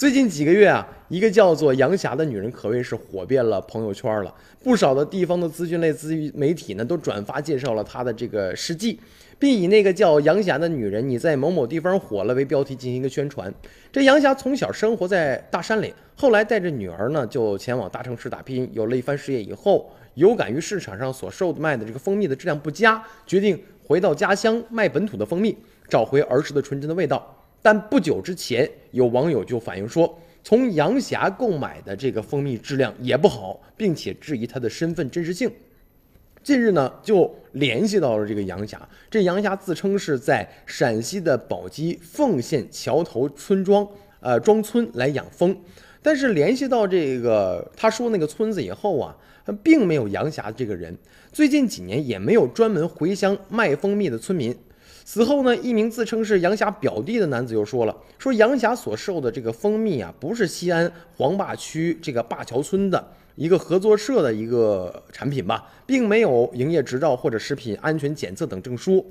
最近几个月啊，一个叫做杨霞的女人可谓是火遍了朋友圈了，不少的地方的资讯类资媒体呢都转发介绍了她的这个事迹，并以那个叫杨霞的女人你在某某地方火了为标题进行一个宣传。这杨霞从小生活在大山里，后来带着女儿呢就前往大城市打拼，有了一番事业以后，有感于市场上所售卖的这个蜂蜜的质量不佳，决定回到家乡卖本土的蜂蜜，找回儿时的纯真的味道。但不久之前，有网友就反映说，从杨霞购买的这个蜂蜜质量也不好，并且质疑她的身份真实性。近日呢，就联系到了这个杨霞。这杨霞自称是在陕西的宝鸡凤县桥头村庄，呃庄村来养蜂。但是联系到这个他说那个村子以后啊，并没有杨霞这个人。最近几年也没有专门回乡卖蜂蜜的村民。此后呢，一名自称是杨霞表弟的男子又说了，说杨霞所售的这个蜂蜜啊，不是西安黄坝区这个灞桥村的一个合作社的一个产品吧，并没有营业执照或者食品安全检测等证书。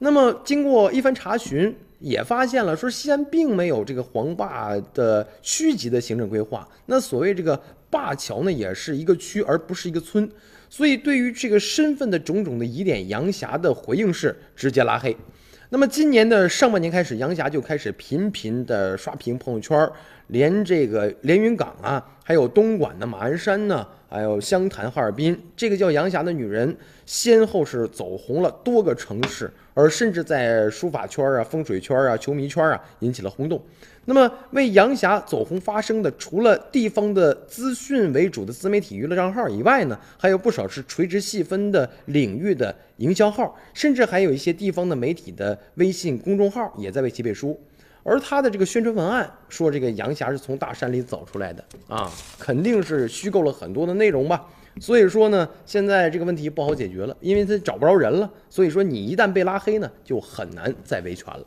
那么经过一番查询，也发现了说西安并没有这个黄坝的区级的行政规划。那所谓这个灞桥呢，也是一个区而不是一个村。所以对于这个身份的种种的疑点，杨霞的回应是直接拉黑。那么今年的上半年开始，杨霞就开始频频的刷屏朋友圈，连这个连云港啊，还有东莞的马鞍山呢，还有湘潭、哈尔滨，这个叫杨霞的女人，先后是走红了多个城市，而甚至在书法圈啊、风水圈啊、球迷圈啊引起了轰动。那么为杨霞走红发声的，除了地方的资讯为主的自媒体娱乐账号以外呢，还有不少是垂直细分的领域的营销号，甚至还有一些地方的媒体的微信公众号也在为其背书。而他的这个宣传文案说，这个杨霞是从大山里走出来的啊，肯定是虚构了很多的内容吧。所以说呢，现在这个问题不好解决了，因为他找不着人了。所以说你一旦被拉黑呢，就很难再维权了。